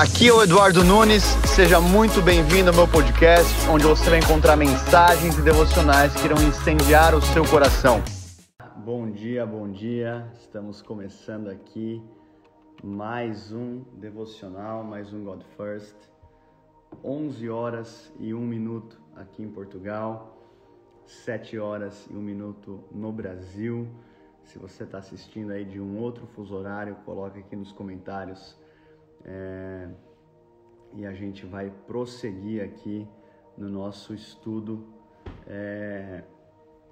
Aqui é o Eduardo Nunes, seja muito bem-vindo ao meu podcast, onde você vai encontrar mensagens e devocionais que irão incendiar o seu coração. Bom dia, bom dia, estamos começando aqui mais um devocional, mais um God First. 11 horas e 1 minuto aqui em Portugal, 7 horas e 1 minuto no Brasil. Se você está assistindo aí de um outro fuso horário, coloque aqui nos comentários é, e a gente vai prosseguir aqui no nosso estudo é,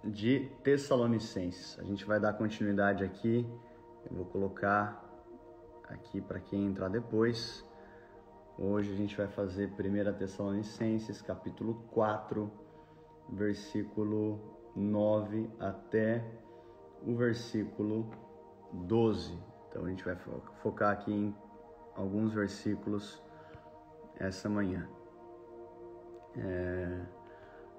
de Tessalonicenses. A gente vai dar continuidade aqui. Eu vou colocar aqui para quem entrar depois. Hoje a gente vai fazer 1 Tessalonicenses, capítulo 4, versículo 9 até o versículo 12. Então a gente vai focar aqui em alguns versículos essa manhã. É...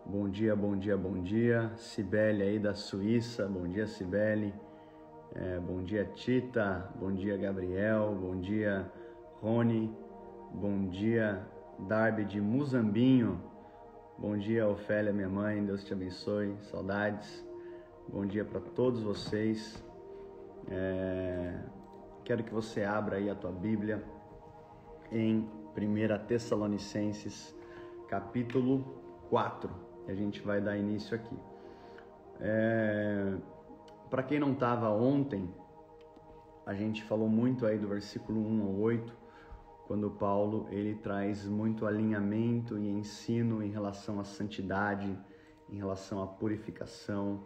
Bom dia, bom dia, bom dia. Cibele aí da Suíça, bom dia, Cibele. É, bom dia, Tita. Bom dia, Gabriel. Bom dia, Rony. Bom dia, Darby de Muzambinho. Bom dia, Ofélia, minha mãe. Deus te abençoe. Saudades. Bom dia para todos vocês. É... Quero que você abra aí a tua Bíblia em 1 Tessalonicenses, capítulo 4. A gente vai dar início aqui. É... Para quem não estava ontem, a gente falou muito aí do versículo 1 ao 8, quando Paulo ele traz muito alinhamento e ensino em relação à santidade, em relação à purificação,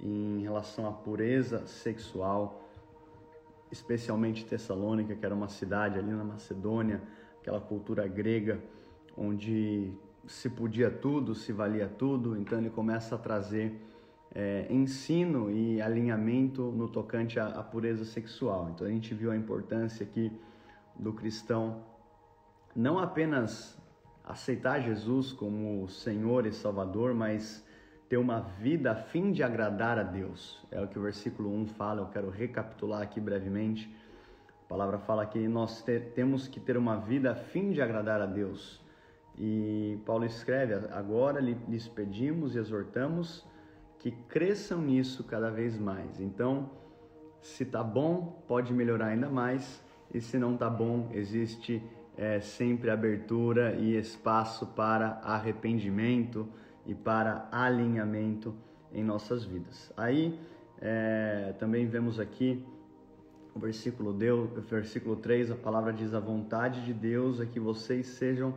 em relação à pureza sexual especialmente Tessalônica, que era uma cidade ali na Macedônia, aquela cultura grega onde se podia tudo, se valia tudo. Então ele começa a trazer é, ensino e alinhamento no tocante à, à pureza sexual. Então a gente viu a importância aqui do cristão não apenas aceitar Jesus como Senhor e Salvador, mas ter uma vida a fim de agradar a Deus. É o que o versículo 1 fala, eu quero recapitular aqui brevemente. A palavra fala que nós te, temos que ter uma vida a fim de agradar a Deus. E Paulo escreve: agora lhes pedimos e exortamos que cresçam nisso cada vez mais. Então, se tá bom, pode melhorar ainda mais, e se não tá bom, existe é, sempre abertura e espaço para arrependimento e para alinhamento em nossas vidas. Aí é, também vemos aqui o versículo, Deus, versículo 3, a palavra diz: A vontade de Deus é que vocês sejam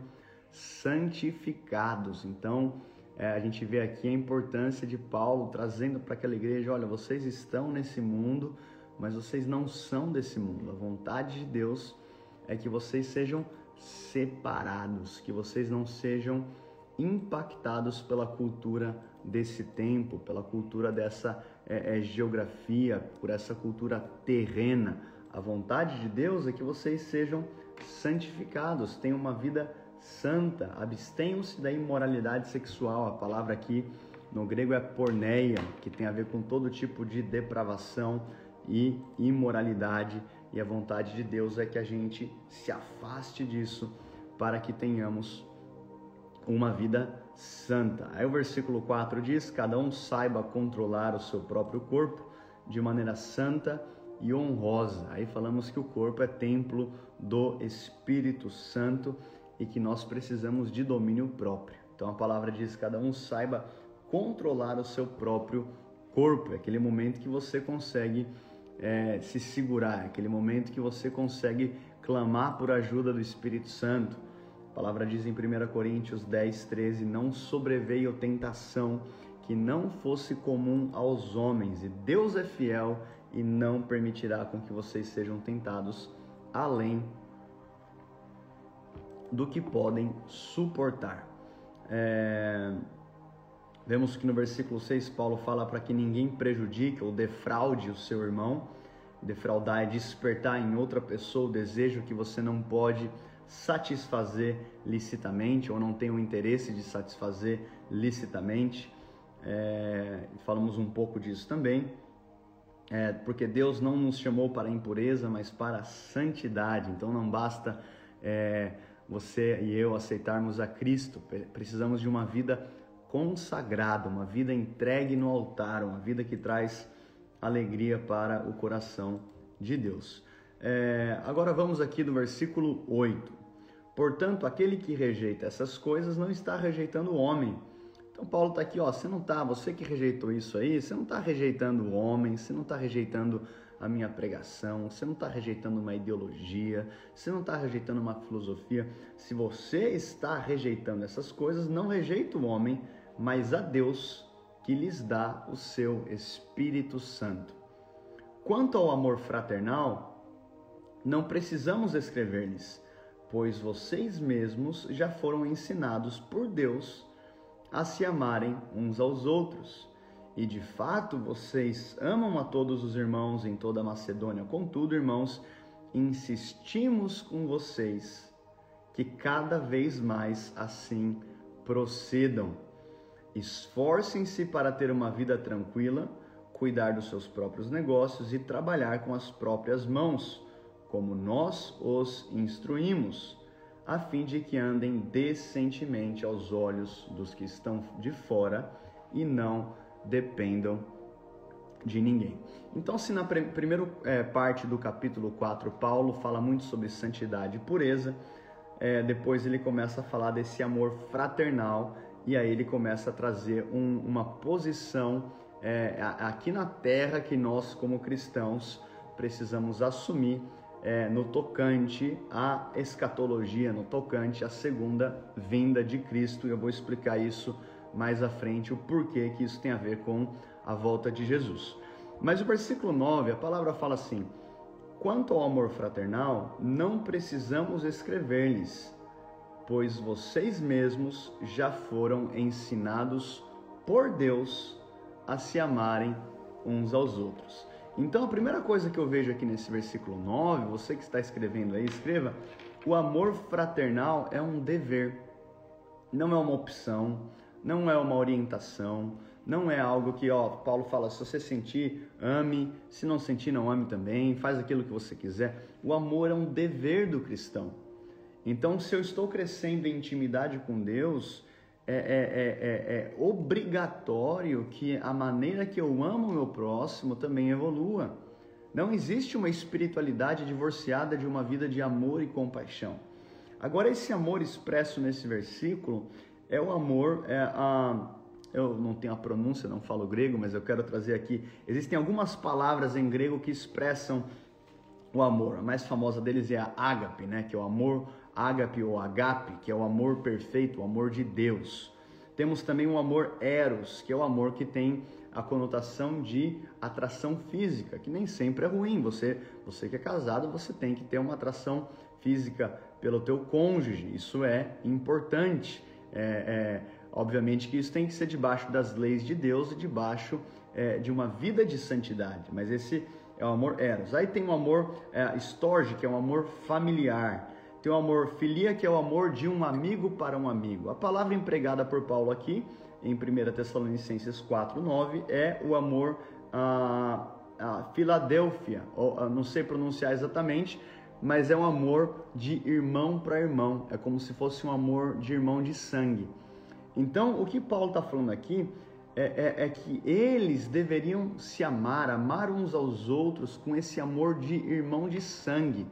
santificados. Então, é, a gente vê aqui a importância de Paulo trazendo para aquela igreja: olha, vocês estão nesse mundo, mas vocês não são desse mundo. A vontade de Deus é que vocês sejam separados, que vocês não sejam impactados pela cultura desse tempo, pela cultura dessa é, é, geografia, por essa cultura terrena. A vontade de Deus é que vocês sejam santificados, tenham uma vida santa, abstenham-se da imoralidade sexual. A palavra aqui no grego é porneia, que tem a ver com todo tipo de depravação e imoralidade. E a vontade de Deus é que a gente se afaste disso para que tenhamos uma vida santa. Aí o versículo 4 diz: Cada um saiba controlar o seu próprio corpo de maneira santa e honrosa. Aí falamos que o corpo é templo do Espírito Santo e que nós precisamos de domínio próprio. Então a palavra diz: cada um saiba controlar o seu próprio corpo. É aquele momento que você consegue é, se segurar, é aquele momento que você consegue clamar por ajuda do Espírito Santo palavra diz em 1 Coríntios 10, 13: Não sobreveio tentação que não fosse comum aos homens, e Deus é fiel e não permitirá com que vocês sejam tentados além do que podem suportar. É... Vemos que no versículo 6 Paulo fala para que ninguém prejudique ou defraude o seu irmão. Defraudar é despertar em outra pessoa o desejo que você não pode satisfazer licitamente ou não tem o interesse de satisfazer licitamente. É, falamos um pouco disso também, é, porque Deus não nos chamou para a impureza, mas para a santidade. Então não basta é, você e eu aceitarmos a Cristo. Precisamos de uma vida consagrada, uma vida entregue no altar, uma vida que traz alegria para o coração de Deus. É, agora vamos aqui do versículo 8. Portanto, aquele que rejeita essas coisas não está rejeitando o homem. Então Paulo está aqui, ó, você não está, você que rejeitou isso aí, você não está rejeitando o homem, você não está rejeitando a minha pregação, você não está rejeitando uma ideologia, você não está rejeitando uma filosofia. Se você está rejeitando essas coisas, não rejeita o homem, mas a Deus que lhes dá o seu Espírito Santo. Quanto ao amor fraternal, não precisamos escrever-lhes, pois vocês mesmos já foram ensinados por Deus a se amarem uns aos outros. E de fato vocês amam a todos os irmãos em toda a Macedônia. Contudo, irmãos, insistimos com vocês que cada vez mais assim procedam Esforcem-se para ter uma vida tranquila, cuidar dos seus próprios negócios e trabalhar com as próprias mãos, como nós os instruímos, a fim de que andem decentemente aos olhos dos que estão de fora e não dependam de ninguém. Então, se na primeira é, parte do capítulo 4 Paulo fala muito sobre santidade e pureza, é, depois ele começa a falar desse amor fraternal e aí ele começa a trazer um, uma posição é, aqui na terra que nós, como cristãos, precisamos assumir é, no tocante à escatologia, no tocante à segunda vinda de Cristo. Eu vou explicar isso mais à frente, o porquê que isso tem a ver com a volta de Jesus. Mas o versículo 9, a palavra fala assim: Quanto ao amor fraternal, não precisamos escrever-lhes pois vocês mesmos já foram ensinados por Deus a se amarem uns aos outros. Então, a primeira coisa que eu vejo aqui nesse versículo 9, você que está escrevendo aí, escreva: o amor fraternal é um dever, não é uma opção, não é uma orientação, não é algo que, ó, Paulo fala, se você sentir, ame, se não sentir, não ame também, faz aquilo que você quiser. O amor é um dever do cristão. Então, se eu estou crescendo em intimidade com Deus, é, é, é, é, obrigatório que a maneira que eu amo o meu próximo também evolua. Não existe uma espiritualidade divorciada de uma vida de amor e compaixão. Agora, esse amor expresso nesse versículo é o amor, é a, eu não tenho a pronúncia, não falo grego, mas eu quero trazer aqui. Existem algumas palavras em grego que expressam o amor. A mais famosa deles é a ágape, né? que é o amor ágape ou agape, que é o amor perfeito, o amor de Deus. Temos também o amor eros, que é o amor que tem a conotação de atração física, que nem sempre é ruim. Você, você que é casado, você tem que ter uma atração física pelo teu cônjuge. Isso é importante. É, é, obviamente que isso tem que ser debaixo das leis de Deus e debaixo é, de uma vida de santidade. Mas esse é o amor eros. Aí tem o amor é, storge, que é um amor familiar. Tem o amor filia, que é o amor de um amigo para um amigo. A palavra empregada por Paulo aqui, em 1 Tessalonicenses 4,9, é o amor a, a Filadélfia, ou, não sei pronunciar exatamente, mas é um amor de irmão para irmão. É como se fosse um amor de irmão de sangue. Então, o que Paulo está falando aqui é, é, é, que eles deveriam se amar, amar uns aos outros com esse amor de irmão de sangue.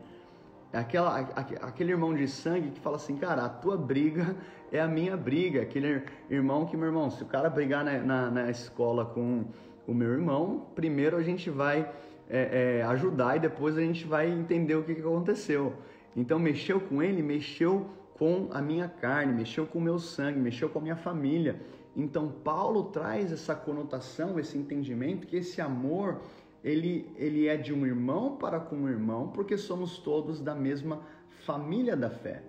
Aquela, aquele irmão de sangue que fala assim, cara, a tua briga é a minha briga. Aquele irmão que, meu irmão, se o cara brigar na, na, na escola com o meu irmão, primeiro a gente vai é, é, ajudar e depois a gente vai entender o que, que aconteceu. Então, mexeu com ele, mexeu com a minha carne, mexeu com o meu sangue, mexeu com a minha família. Então, Paulo traz essa conotação, esse entendimento que esse amor ele, ele é de um irmão para com um irmão, porque somos todos da mesma família da fé.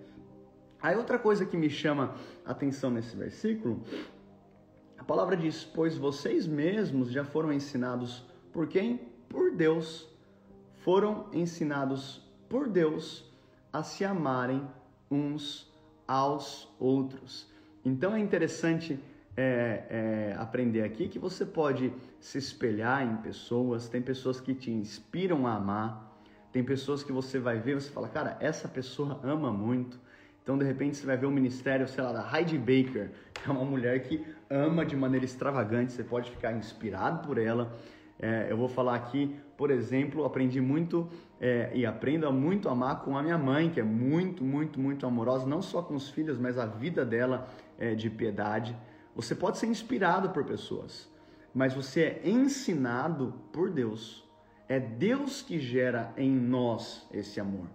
Aí outra coisa que me chama a atenção nesse versículo, a palavra diz: Pois vocês mesmos já foram ensinados por quem? Por Deus. Foram ensinados por Deus a se amarem uns aos outros. Então é interessante é, é, aprender aqui que você pode se espelhar em pessoas, tem pessoas que te inspiram a amar, tem pessoas que você vai ver, você fala, cara, essa pessoa ama muito. Então, de repente, você vai ver um ministério, sei lá, da Heidi Baker, que é uma mulher que ama de maneira extravagante, você pode ficar inspirado por ela. É, eu vou falar aqui, por exemplo, aprendi muito é, e aprendo a muito amar com a minha mãe, que é muito, muito, muito amorosa, não só com os filhos, mas a vida dela é de piedade. Você pode ser inspirado por pessoas, mas você é ensinado por Deus. É Deus que gera em nós esse amor.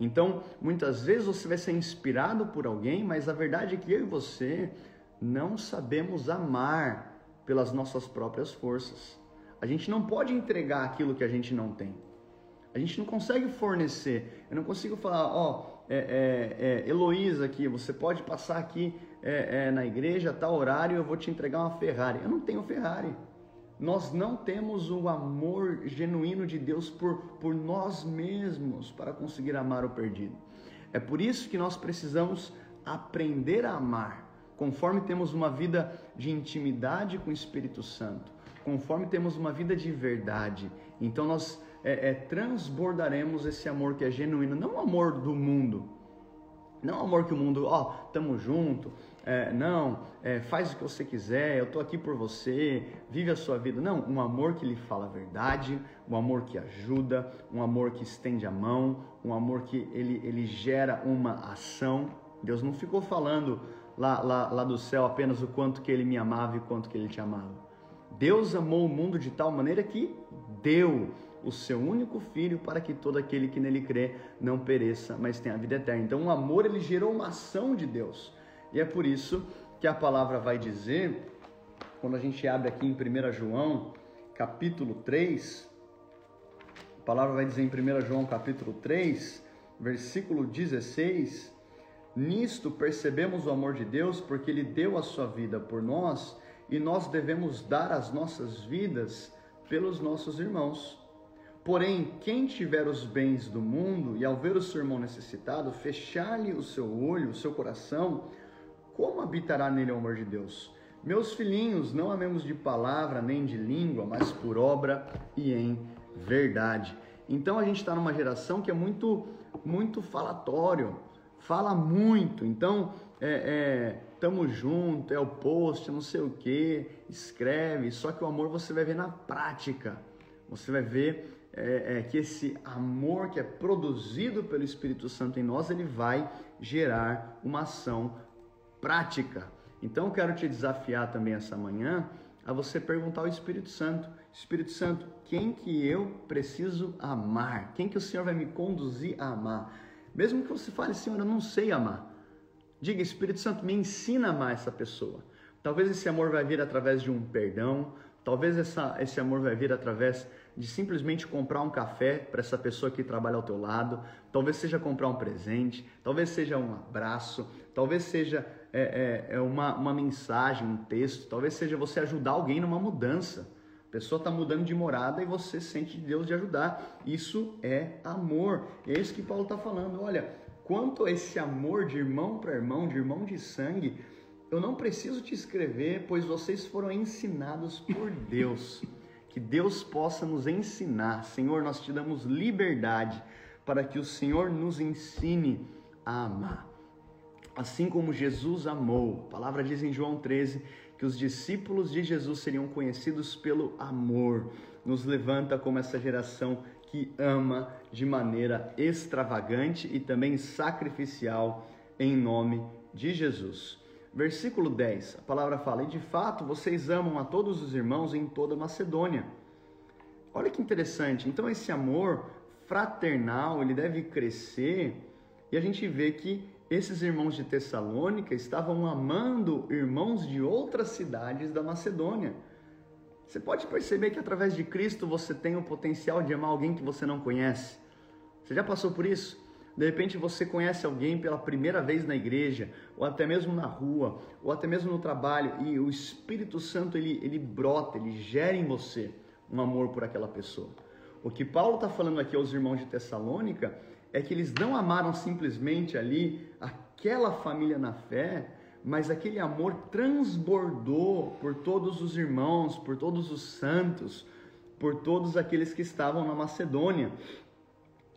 Então, muitas vezes você vai ser inspirado por alguém, mas a verdade é que eu e você não sabemos amar pelas nossas próprias forças. A gente não pode entregar aquilo que a gente não tem. A gente não consegue fornecer. Eu não consigo falar, ó, é, é, é, Heloísa aqui, você pode passar aqui é, é, na igreja, tal horário, eu vou te entregar uma Ferrari. Eu não tenho Ferrari. Nós não temos o amor genuíno de Deus por, por nós mesmos para conseguir amar o perdido. É por isso que nós precisamos aprender a amar, conforme temos uma vida de intimidade com o Espírito Santo, conforme temos uma vida de verdade. Então nós é, é, transbordaremos esse amor que é genuíno, não o amor do mundo, não o amor que o mundo, ó, oh, tamo junto, é, não, é, faz o que você quiser, eu tô aqui por você, vive a sua vida. Não, um amor que lhe fala a verdade, um amor que ajuda, um amor que estende a mão, um amor que ele, ele gera uma ação. Deus não ficou falando lá, lá, lá do céu apenas o quanto que ele me amava e o quanto que ele te amava. Deus amou o mundo de tal maneira que deu o seu único filho para que todo aquele que nele crê não pereça, mas tenha a vida eterna. Então, o amor ele gerou uma ação de Deus. E é por isso que a palavra vai dizer, quando a gente abre aqui em 1 João, capítulo 3, a palavra vai dizer em 1 João, capítulo 3, versículo 16: Nisto percebemos o amor de Deus, porque Ele deu a sua vida por nós e nós devemos dar as nossas vidas pelos nossos irmãos. Porém, quem tiver os bens do mundo e ao ver o seu irmão necessitado, fechar-lhe o seu olho, o seu coração, como habitará nele o amor de Deus? Meus filhinhos, não amemos de palavra nem de língua, mas por obra e em verdade. Então a gente está numa geração que é muito, muito falatório, fala muito. Então, é, é, tamo junto, é o post, não sei o que, escreve. Só que o amor você vai ver na prática. Você vai ver é, é, que esse amor que é produzido pelo Espírito Santo em nós, ele vai gerar uma ação prática. Então eu quero te desafiar também essa manhã a você perguntar ao Espírito Santo: Espírito Santo, quem que eu preciso amar? Quem que o Senhor vai me conduzir a amar? Mesmo que você fale, Senhor, eu não sei amar. Diga, Espírito Santo, me ensina a amar essa pessoa. Talvez esse amor vai vir através de um perdão, talvez essa, esse amor vai vir através de simplesmente comprar um café para essa pessoa que trabalha ao teu lado, talvez seja comprar um presente, talvez seja um abraço, talvez seja é, é, é uma, uma mensagem, um texto, talvez seja você ajudar alguém numa mudança. A pessoa está mudando de morada e você sente Deus de ajudar. Isso é amor. É isso que Paulo está falando. Olha, quanto a esse amor de irmão para irmão, de irmão de sangue, eu não preciso te escrever, pois vocês foram ensinados por Deus. Que Deus possa nos ensinar. Senhor, nós te damos liberdade para que o Senhor nos ensine a amar. Assim como Jesus amou. A palavra diz em João 13 que os discípulos de Jesus seriam conhecidos pelo amor. Nos levanta como essa geração que ama de maneira extravagante e também sacrificial em nome de Jesus. Versículo 10, a palavra fala: E de fato vocês amam a todos os irmãos em toda Macedônia. Olha que interessante. Então, esse amor fraternal ele deve crescer e a gente vê que esses irmãos de Tessalônica estavam amando irmãos de outras cidades da Macedônia. Você pode perceber que através de Cristo você tem o potencial de amar alguém que você não conhece. Você já passou por isso? De repente você conhece alguém pela primeira vez na igreja, ou até mesmo na rua, ou até mesmo no trabalho, e o Espírito Santo ele, ele brota, ele gera em você um amor por aquela pessoa. O que Paulo está falando aqui aos irmãos de Tessalônica é que eles não amaram simplesmente ali aquela família na fé, mas aquele amor transbordou por todos os irmãos, por todos os santos, por todos aqueles que estavam na Macedônia.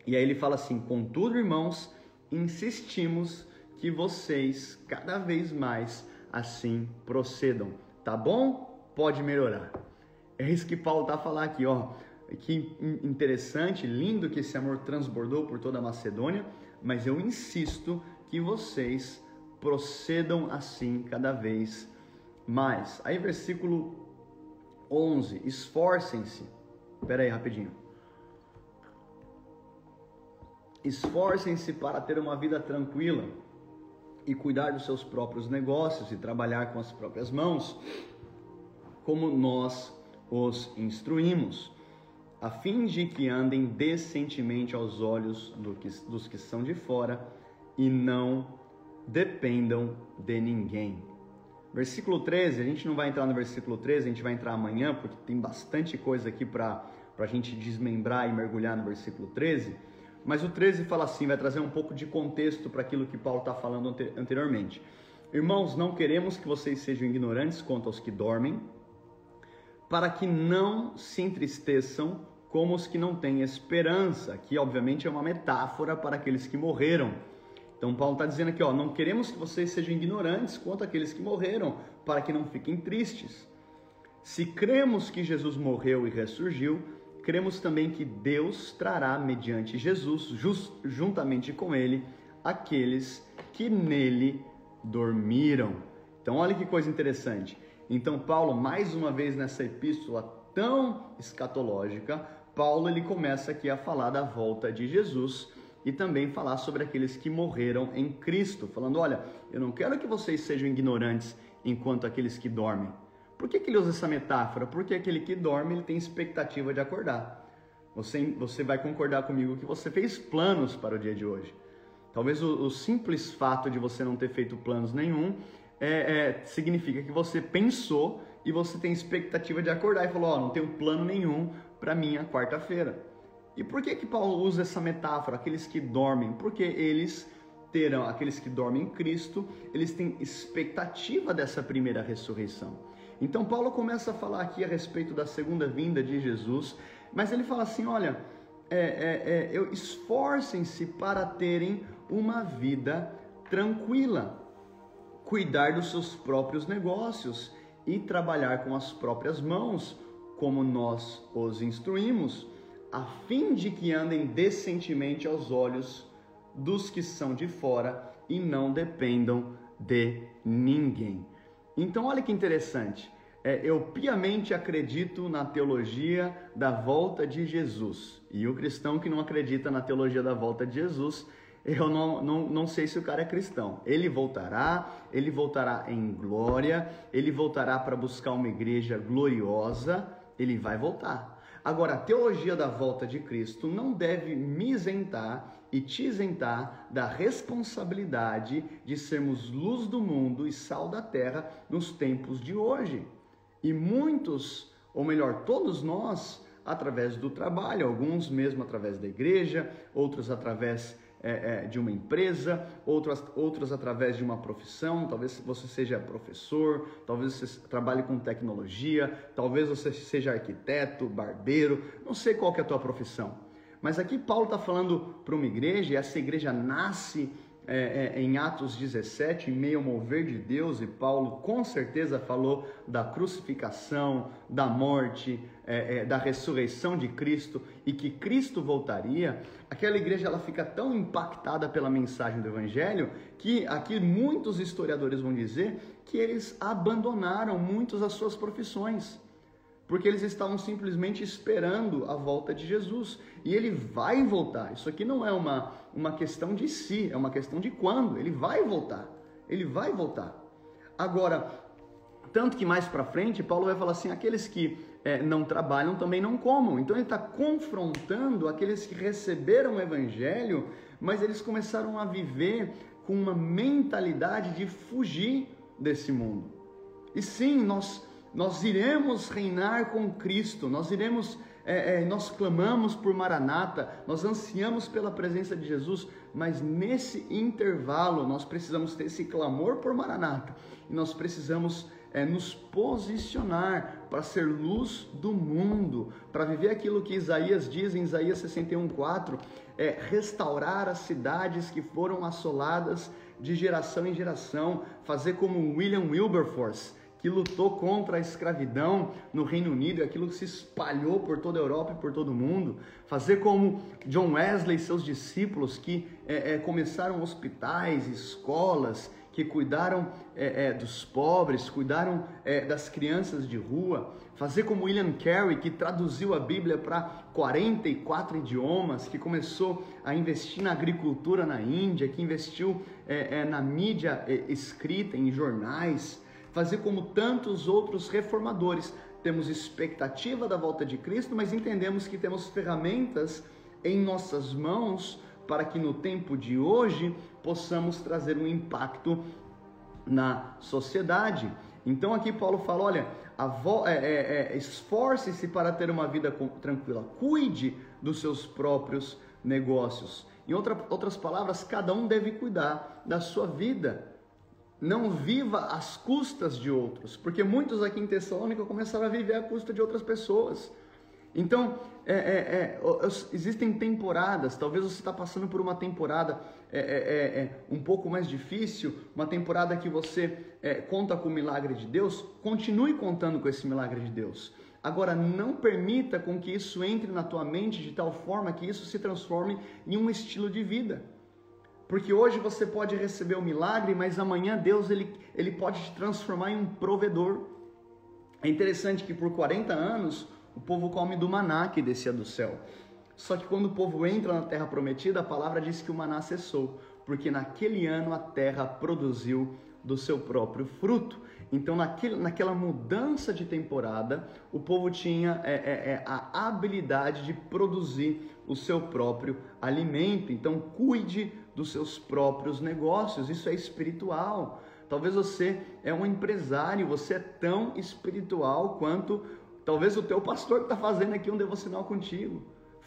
E aí ele fala assim: Contudo, irmãos, insistimos que vocês cada vez mais assim procedam. Tá bom? Pode melhorar. É isso que Paulo a falar aqui, ó. Que interessante, lindo que esse amor transbordou por toda a Macedônia, mas eu insisto que vocês procedam assim cada vez mais. Aí, versículo 11: Esforcem-se. Espera aí, rapidinho. Esforcem-se para ter uma vida tranquila e cuidar dos seus próprios negócios e trabalhar com as próprias mãos, como nós os instruímos, a fim de que andem decentemente aos olhos do que, dos que são de fora e não dependam de ninguém. Versículo 13, a gente não vai entrar no versículo 13, a gente vai entrar amanhã, porque tem bastante coisa aqui para a gente desmembrar e mergulhar no versículo 13. Mas o 13 fala assim, vai trazer um pouco de contexto para aquilo que Paulo está falando anteriormente. Irmãos, não queremos que vocês sejam ignorantes quanto aos que dormem, para que não se entristeçam como os que não têm esperança, que obviamente é uma metáfora para aqueles que morreram. Então Paulo está dizendo aqui, ó, não queremos que vocês sejam ignorantes quanto aqueles que morreram, para que não fiquem tristes. Se cremos que Jesus morreu e ressurgiu, cremos também que Deus trará, mediante Jesus, just, juntamente com ele, aqueles que nele dormiram. Então, olha que coisa interessante. Então, Paulo, mais uma vez nessa epístola tão escatológica, Paulo ele começa aqui a falar da volta de Jesus e também falar sobre aqueles que morreram em Cristo, falando: olha, eu não quero que vocês sejam ignorantes enquanto aqueles que dormem. Por que, que ele usa essa metáfora? Porque aquele que dorme ele tem expectativa de acordar. Você, você vai concordar comigo que você fez planos para o dia de hoje. Talvez o, o simples fato de você não ter feito planos nenhum é, é, significa que você pensou e você tem expectativa de acordar e falou: Ó, oh, não tenho plano nenhum para minha quarta-feira. E por que que Paulo usa essa metáfora? Aqueles que dormem, porque eles terão, aqueles que dormem em Cristo, eles têm expectativa dessa primeira ressurreição. Então Paulo começa a falar aqui a respeito da segunda vinda de Jesus, mas ele fala assim: olha, é, é, é, esforcem-se para terem uma vida tranquila, cuidar dos seus próprios negócios e trabalhar com as próprias mãos, como nós os instruímos, a fim de que andem decentemente aos olhos dos que são de fora e não dependam de ninguém. Então, olha que interessante. É, eu piamente acredito na teologia da volta de Jesus. E o cristão que não acredita na teologia da volta de Jesus, eu não, não, não sei se o cara é cristão. Ele voltará, ele voltará em glória, ele voltará para buscar uma igreja gloriosa, ele vai voltar. Agora, a teologia da volta de Cristo não deve me isentar e te isentar da responsabilidade de sermos luz do mundo e sal da terra nos tempos de hoje. E muitos, ou melhor, todos nós, através do trabalho, alguns mesmo através da igreja, outros através é, é, de uma empresa, outros, outros através de uma profissão, talvez você seja professor, talvez você trabalhe com tecnologia, talvez você seja arquiteto, barbeiro, não sei qual é a tua profissão. Mas aqui Paulo está falando para uma igreja, e essa igreja nasce é, é, em Atos 17, em meio ao mover de Deus, e Paulo com certeza falou da crucificação, da morte, é, é, da ressurreição de Cristo e que Cristo voltaria, aquela igreja ela fica tão impactada pela mensagem do Evangelho que aqui muitos historiadores vão dizer que eles abandonaram muitas das suas profissões porque eles estavam simplesmente esperando a volta de Jesus. E ele vai voltar. Isso aqui não é uma, uma questão de si, é uma questão de quando. Ele vai voltar. Ele vai voltar. Agora, tanto que mais para frente, Paulo vai falar assim: aqueles que é, não trabalham também não comam. Então ele está confrontando aqueles que receberam o evangelho, mas eles começaram a viver com uma mentalidade de fugir desse mundo. E sim, nós nós iremos reinar com Cristo, nós iremos, é, é, nós clamamos por Maranata, nós ansiamos pela presença de Jesus, mas nesse intervalo nós precisamos ter esse clamor por Maranata. E nós precisamos é, nos posicionar para ser luz do mundo, para viver aquilo que Isaías diz em Isaías 61:4, é restaurar as cidades que foram assoladas de geração em geração, fazer como William Wilberforce, que lutou contra a escravidão no Reino Unido, aquilo que se espalhou por toda a Europa e por todo o mundo, fazer como John Wesley e seus discípulos que é, é, começaram hospitais, escolas, que cuidaram é, é, dos pobres, cuidaram é, das crianças de rua, fazer como William Carey, que traduziu a Bíblia para 44 idiomas, que começou a investir na agricultura na Índia, que investiu é, na mídia escrita, em jornais, fazer como tantos outros reformadores. Temos expectativa da volta de Cristo, mas entendemos que temos ferramentas em nossas mãos para que no tempo de hoje possamos trazer um impacto na sociedade. Então aqui Paulo fala, olha, é, é, é, esforce-se para ter uma vida tranquila, cuide dos seus próprios negócios. Em outra, outras palavras, cada um deve cuidar da sua vida. Não viva às custas de outros, porque muitos aqui em Tessalônica começaram a viver à custa de outras pessoas. Então, é, é, é, existem temporadas, talvez você está passando por uma temporada é, é, é, um pouco mais difícil, uma temporada que você conta com o milagre de Deus, continue contando com esse milagre de Deus. Agora, não permita com que isso entre na tua mente de tal forma que isso se transforme em um estilo de vida. Porque hoje você pode receber o milagre, mas amanhã Deus ele, ele pode te transformar em um provedor. É interessante que por 40 anos o povo come do maná que descia do céu. Só que quando o povo entra na terra prometida, a palavra diz que o maná cessou, porque naquele ano a terra produziu do seu próprio fruto. Então, naquele, naquela mudança de temporada, o povo tinha é, é, é, a habilidade de produzir o seu próprio alimento. Então, cuide dos seus próprios negócios. Isso é espiritual. Talvez você é um empresário, você é tão espiritual quanto Talvez o teu pastor está fazendo aqui um devocional contigo.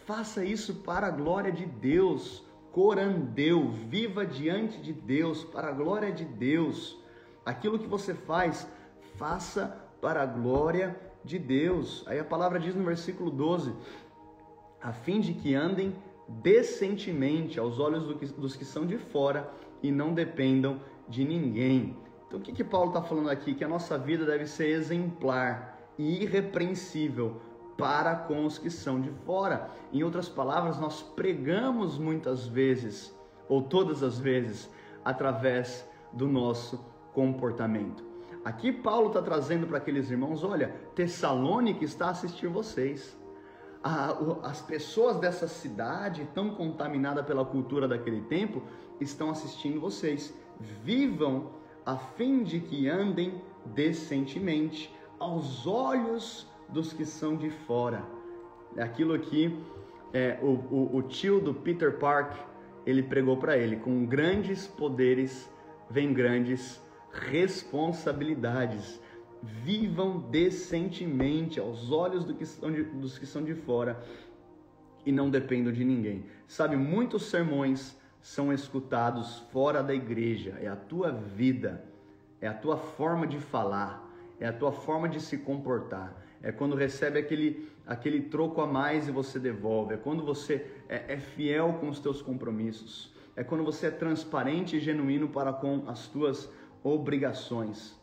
Faça isso para a glória de Deus. Corandeu, viva diante de Deus, para a glória de Deus. Aquilo que você faz, faça para a glória de Deus. Aí a palavra diz no versículo 12: a fim de que andem decentemente aos olhos dos que são de fora e não dependam de ninguém. Então o que, que Paulo está falando aqui? Que a nossa vida deve ser exemplar e irrepreensível para com os que são de fora. Em outras palavras, nós pregamos muitas vezes, ou todas as vezes, através do nosso comportamento. Aqui Paulo está trazendo para aqueles irmãos: olha, Tessalônica está a assistir vocês. As pessoas dessa cidade, tão contaminada pela cultura daquele tempo, estão assistindo vocês. Vivam a fim de que andem decentemente, aos olhos dos que são de fora. É aquilo aqui, é, o, o, o tio do Peter Park, ele pregou para ele: com grandes poderes vem grandes responsabilidades. Vivam decentemente aos olhos do que de, dos que são de fora e não dependam de ninguém. Sabe, muitos sermões são escutados fora da igreja, é a tua vida, é a tua forma de falar, é a tua forma de se comportar. É quando recebe aquele, aquele troco a mais e você devolve. É quando você é, é fiel com os teus compromissos. É quando você é transparente e genuíno para com as tuas obrigações.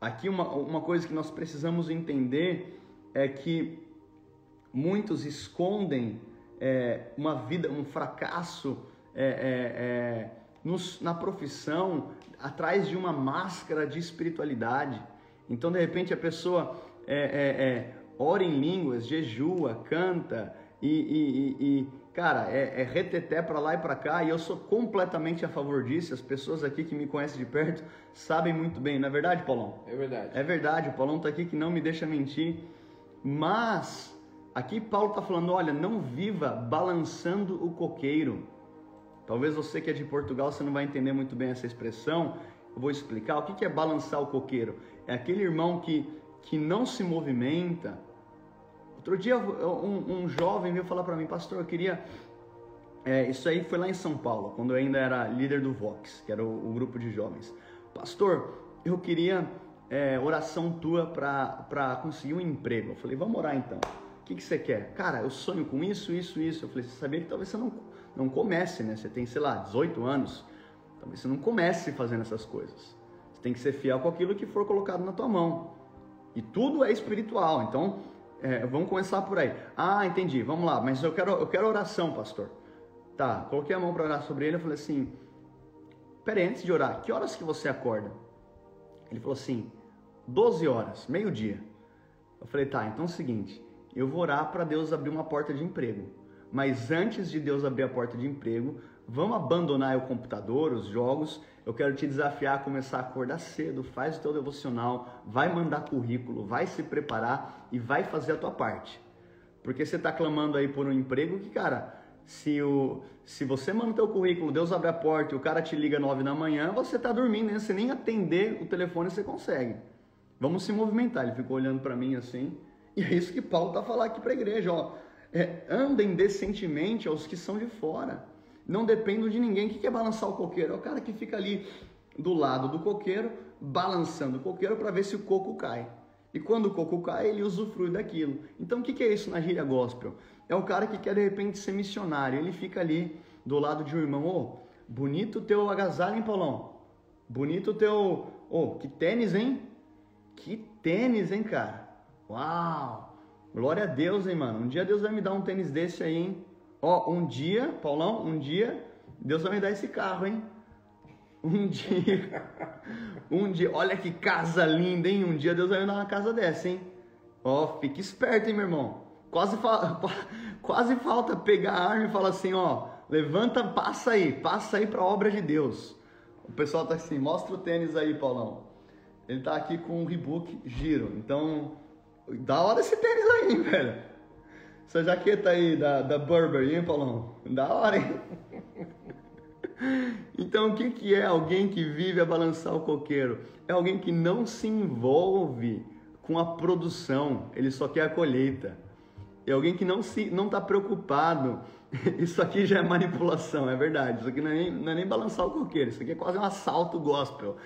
Aqui uma, uma coisa que nós precisamos entender é que muitos escondem é, uma vida, um fracasso é, é, é nos, na profissão atrás de uma máscara de espiritualidade. Então, de repente, a pessoa é, é, ora em línguas, jejua, canta e, e, e cara, é, é reteté para lá e para cá e eu sou completamente a favor disso. As pessoas aqui que me conhecem de perto sabem muito bem, não é verdade, Paulão? É verdade. É verdade, o Paulão está aqui que não me deixa mentir. Mas aqui Paulo está falando: olha, não viva balançando o coqueiro. Talvez você que é de Portugal você não vai entender muito bem essa expressão. Eu vou explicar o que é balançar o coqueiro. É aquele irmão que, que não se movimenta. Outro dia um, um jovem veio falar para mim, pastor, eu queria. É, isso aí foi lá em São Paulo, quando eu ainda era líder do Vox, que era o, o grupo de jovens. Pastor, eu queria é, oração tua para conseguir um emprego. Eu falei, vamos orar então. O que, que você quer? Cara, eu sonho com isso, isso, isso. Eu falei, você sabia que talvez você não, não comece, né? Você tem, sei lá, 18 anos. Talvez você não comece fazendo essas coisas. Você tem que ser fiel com aquilo que for colocado na tua mão. E tudo é espiritual. Então, é, vamos começar por aí. Ah, entendi. Vamos lá. Mas eu quero, eu quero oração, pastor. Tá, coloquei a mão para orar sobre ele. Eu falei assim: Peraí, antes de orar, que horas que você acorda? Ele falou assim: 12 horas, meio-dia. Eu falei: Tá, então é o seguinte. Eu vou orar para Deus abrir uma porta de emprego. Mas antes de Deus abrir a porta de emprego, vamos abandonar o computador, os jogos. Eu quero te desafiar a começar a acordar cedo, faz o teu devocional, vai mandar currículo, vai se preparar e vai fazer a tua parte. Porque você está clamando aí por um emprego que, cara, se, o, se você manda o teu currículo, Deus abre a porta e o cara te liga nove da manhã, você está dormindo, né? você nem atender o telefone você consegue. Vamos se movimentar. Ele ficou olhando para mim assim. E é isso que Paulo está falando aqui para a igreja. Ó. É, andem decentemente aos que são de fora. Não dependam de ninguém. O que é balançar o coqueiro? É o cara que fica ali do lado do coqueiro, balançando o coqueiro para ver se o coco cai. E quando o coco cai, ele usufrui daquilo. Então o que é isso na gíria gospel? É o cara que quer de repente ser missionário. Ele fica ali do lado de um irmão. Ô, oh, bonito teu agasalho, hein, Paulão? Bonito teu. Ô, oh, que tênis, hein? Que tênis, hein, cara? Uau! Glória a Deus, hein, mano? Um dia Deus vai me dar um tênis desse aí, hein? Ó, um dia, Paulão, um dia Deus vai me dar esse carro, hein? Um dia. Um dia. Olha que casa linda, hein? Um dia Deus vai me dar uma casa dessa, hein? Ó, fique esperto, hein, meu irmão? Quase, fa... Quase falta pegar a arma e falar assim, ó, levanta, passa aí, passa aí para a obra de Deus. O pessoal tá assim, mostra o tênis aí, Paulão. Ele tá aqui com um Reebok Giro. Então, da hora esse tênis aí, velho. Essa jaqueta aí da, da Burberry, hein, Paulão? Da hora, hein? Então, o que, que é alguém que vive a balançar o coqueiro? É alguém que não se envolve com a produção, ele só quer a colheita. É alguém que não se não está preocupado. Isso aqui já é manipulação, é verdade. Isso aqui não é, nem, não é nem balançar o coqueiro, isso aqui é quase um assalto gospel.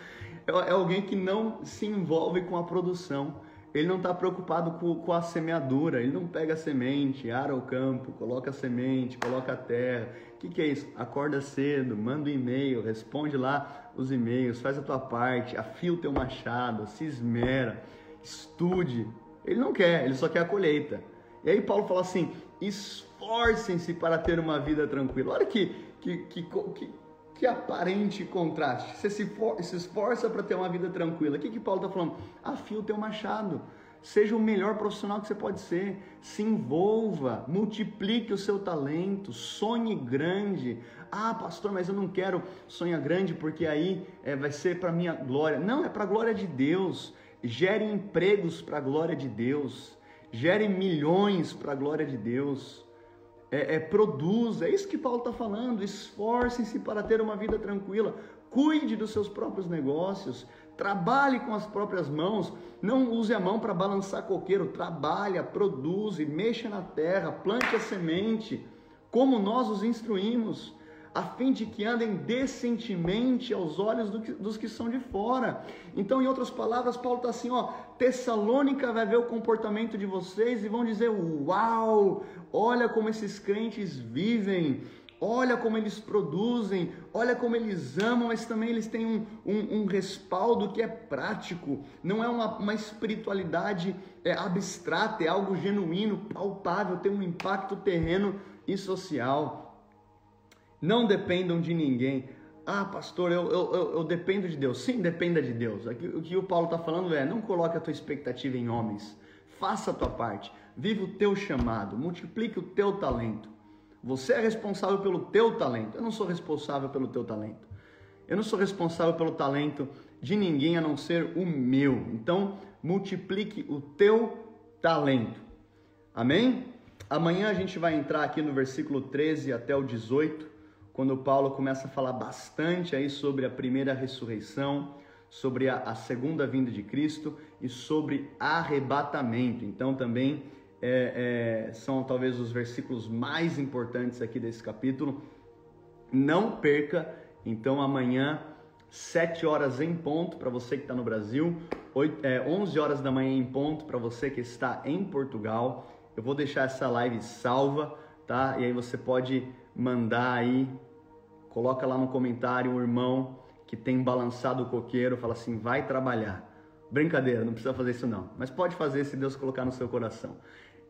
É, é alguém que não se envolve com a produção. Ele não está preocupado com, com, a semeadura, ele não pega a semente, ara o campo, coloca a semente, coloca a terra. O que, que é isso? Acorda cedo, manda um e-mail, responde lá os e-mails, faz a tua parte, afia o teu machado, se esmera, estude. Ele não quer, ele só quer a colheita. E aí Paulo fala assim: esforcem-se para ter uma vida tranquila. Olha que, que, que, que que aparente contraste. Você se, for, se esforça para ter uma vida tranquila. O que, que Paulo está falando? Afia o teu machado. Seja o melhor profissional que você pode ser. Se envolva, multiplique o seu talento, sonhe grande. Ah, pastor, mas eu não quero sonhar grande porque aí é, vai ser para minha glória. Não, é para a glória de Deus. Gere empregos para a glória de Deus. Gere milhões para a glória de Deus é, é, produza. É isso que Paulo está falando. Esforcem-se para ter uma vida tranquila. Cuide dos seus próprios negócios. Trabalhe com as próprias mãos. Não use a mão para balançar coqueiro. Trabalha, produza, mexa na terra, plante a semente, como nós os instruímos a fim de que andem decentemente aos olhos do que, dos que são de fora. Então, em outras palavras, Paulo está assim: ó, Tessalônica vai ver o comportamento de vocês e vão dizer: Uau, olha como esses crentes vivem. Olha como eles produzem, olha como eles amam, mas também eles têm um, um, um respaldo que é prático, não é uma, uma espiritualidade é, abstrata, é algo genuíno, palpável, tem um impacto terreno e social. Não dependam de ninguém. Ah, pastor, eu, eu, eu, eu dependo de Deus. Sim, dependa de Deus. Aqui, o que o Paulo está falando é: não coloque a tua expectativa em homens. Faça a tua parte. Viva o teu chamado. Multiplique o teu talento. Você é responsável pelo teu talento. Eu não sou responsável pelo teu talento. Eu não sou responsável pelo talento de ninguém a não ser o meu. Então, multiplique o teu talento. Amém? Amanhã a gente vai entrar aqui no versículo 13 até o 18 quando Paulo começa a falar bastante aí sobre a primeira ressurreição, sobre a, a segunda vinda de Cristo e sobre arrebatamento. Então também é, é, são talvez os versículos mais importantes aqui desse capítulo. Não perca, então amanhã 7 horas em ponto para você que está no Brasil, 8, é, 11 horas da manhã em ponto para você que está em Portugal. Eu vou deixar essa live salva, tá? E aí você pode mandar aí, coloca lá no comentário o irmão que tem balançado o coqueiro, fala assim, vai trabalhar. Brincadeira, não precisa fazer isso não, mas pode fazer se Deus colocar no seu coração.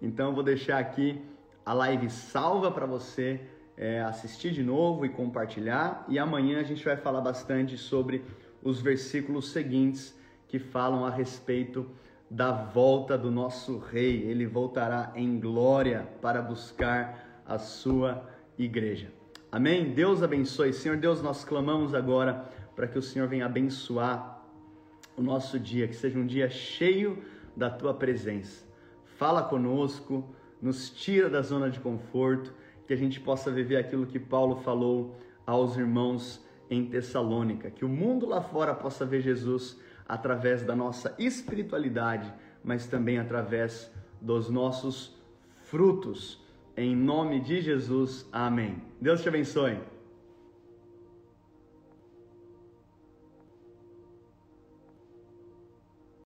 Então eu vou deixar aqui a live salva para você é, assistir de novo e compartilhar. E amanhã a gente vai falar bastante sobre os versículos seguintes que falam a respeito da volta do nosso rei. Ele voltará em glória para buscar a sua igreja. Amém? Deus abençoe. Senhor Deus, nós clamamos agora para que o Senhor venha abençoar o nosso dia, que seja um dia cheio da tua presença. Fala conosco, nos tira da zona de conforto, que a gente possa viver aquilo que Paulo falou aos irmãos em Tessalônica, que o mundo lá fora possa ver Jesus através da nossa espiritualidade, mas também através dos nossos frutos. Em nome de Jesus, amém. Deus te abençoe.